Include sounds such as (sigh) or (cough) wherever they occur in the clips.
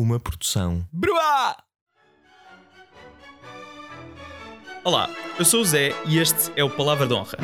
Uma produção. Bruá! Olá, eu sou o Zé e este é o Palavra de Honra.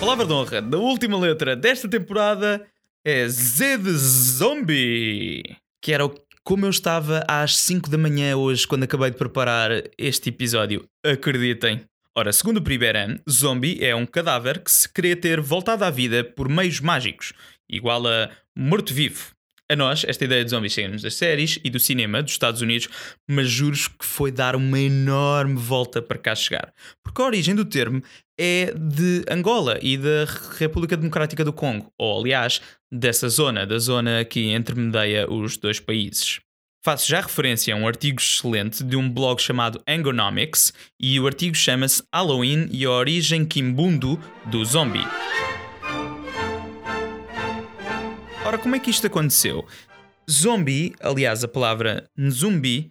Palavra de honra da última letra desta temporada é Z de Zombie. Que era como eu estava às 5 da manhã hoje quando acabei de preparar este episódio. Acreditem. Ora, segundo o Priberan, zombie é um cadáver que se crê ter voltado à vida por meios mágicos, igual a morto-vivo. A nós, esta ideia de zombies chega-nos das séries e do cinema dos Estados Unidos, mas juro que foi dar uma enorme volta para cá chegar. Porque a origem do termo é de Angola e da República Democrática do Congo, ou aliás, dessa zona, da zona que intermedia os dois países. Faço já referência a um artigo excelente de um blog chamado Angonomics e o artigo chama-se Halloween e a origem quimbundo do zombie. Ora, como é que isto aconteceu? Zombie, aliás, a palavra nzumbi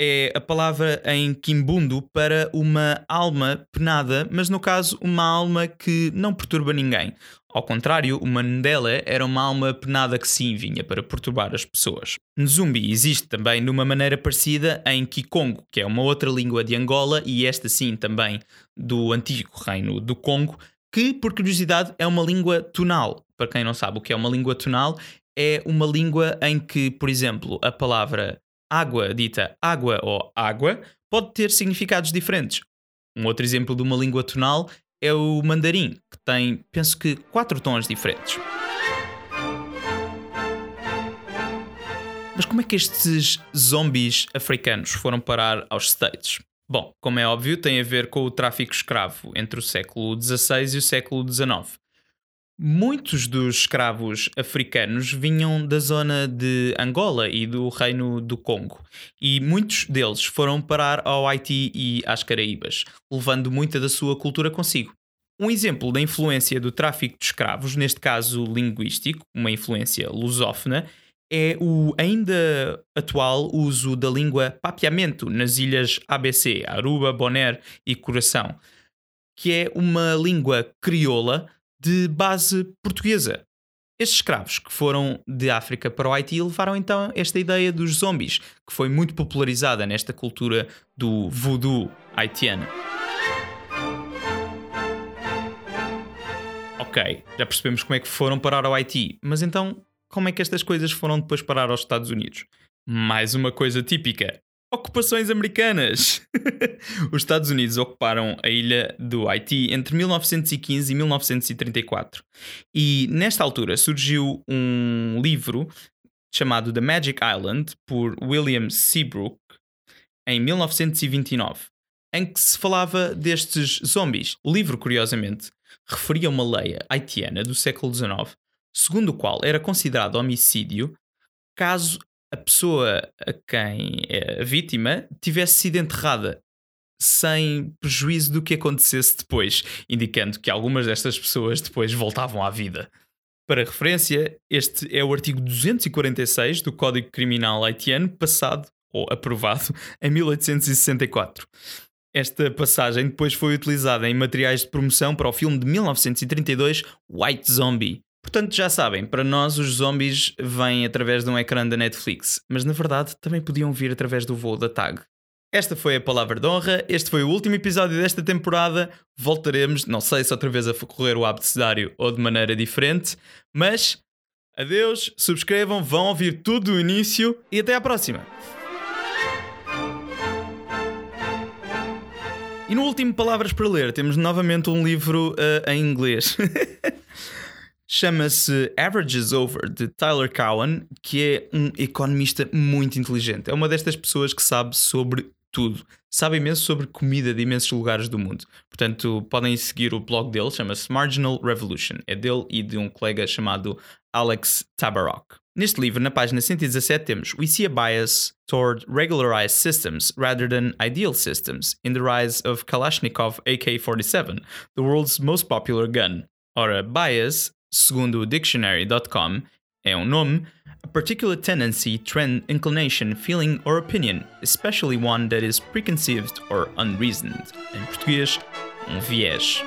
é a palavra em quimbundo para uma alma penada, mas no caso, uma alma que não perturba ninguém. Ao contrário, uma Ndela era uma alma penada que sim vinha para perturbar as pessoas. Nzumbi existe também de uma maneira parecida em Kikongo, que é uma outra língua de Angola e esta sim também do antigo reino do Congo, que, por curiosidade, é uma língua tonal. Para quem não sabe o que é uma língua tonal, é uma língua em que, por exemplo, a palavra água, dita água ou água, pode ter significados diferentes. Um outro exemplo de uma língua tonal é o mandarim, que tem, penso que, quatro tons diferentes. Mas como é que estes zombies africanos foram parar aos States? Bom, como é óbvio, tem a ver com o tráfico escravo entre o século XVI e o século XIX. Muitos dos escravos africanos vinham da zona de Angola e do Reino do Congo, e muitos deles foram parar ao Haiti e às Caraíbas, levando muita da sua cultura consigo. Um exemplo da influência do tráfico de escravos, neste caso linguístico, uma influência lusófona, é o ainda atual uso da língua papiamento nas ilhas ABC, Aruba, Bonaire e Coração, que é uma língua crioula de base portuguesa. Estes escravos que foram de África para o Haiti levaram então esta ideia dos zombies, que foi muito popularizada nesta cultura do voodoo haitiano. Ok, já percebemos como é que foram parar ao Haiti, mas então como é que estas coisas foram depois parar aos Estados Unidos? Mais uma coisa típica: ocupações americanas. (laughs) Os Estados Unidos ocuparam a ilha do Haiti entre 1915 e 1934. E nesta altura surgiu um livro chamado The Magic Island por William Seabrook em 1929, em que se falava destes zombies. O livro, curiosamente, referia uma lei haitiana do século XIX, segundo o qual era considerado homicídio caso a pessoa a quem é a vítima tivesse sido enterrada sem prejuízo do que acontecesse depois, indicando que algumas destas pessoas depois voltavam à vida. Para referência, este é o artigo 246 do Código Criminal haitiano, passado ou aprovado (laughs) em 1864. Esta passagem depois foi utilizada em materiais de promoção para o filme de 1932 White Zombie. Portanto, já sabem, para nós os zombies vêm através de um ecrã da Netflix, mas na verdade também podiam vir através do voo da TAG. Esta foi a palavra de honra, este foi o último episódio desta temporada. Voltaremos, não sei se outra vez a correr o abecedário ou de maneira diferente, mas Adeus, subscrevam, vão ouvir tudo do início e até à próxima. E no último Palavras para Ler, temos novamente um livro uh, em inglês. (laughs) Chama-se Averages Over, de Tyler Cowen, que é um economista muito inteligente. É uma destas pessoas que sabe sobre tudo. Sabe imenso sobre comida de imensos lugares do mundo. Portanto, podem seguir o blog dele, chama-se Marginal Revolution. É dele e de um colega chamado Alex Tabarok. Neste livro, na página 117, temos We see a bias toward regularized systems rather than ideal systems in the rise of Kalashnikov AK-47, the world's most popular gun. Ora, bias segundo o dictionary.com, é um nome, a particular tendency, trend, inclination, feeling or opinion, especially one that is preconceived or unreasoned. Em português, um viés.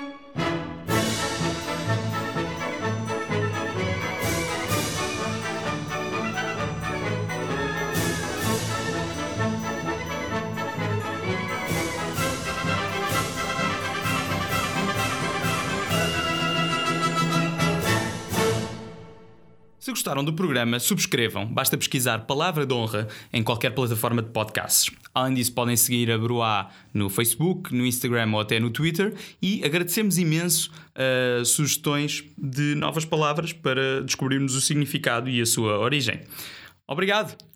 Se gostaram do programa, subscrevam. Basta pesquisar Palavra de Honra em qualquer plataforma de podcasts. Além disso, podem seguir a Bruá no Facebook, no Instagram ou até no Twitter. E agradecemos imenso uh, sugestões de novas palavras para descobrirmos o significado e a sua origem. Obrigado!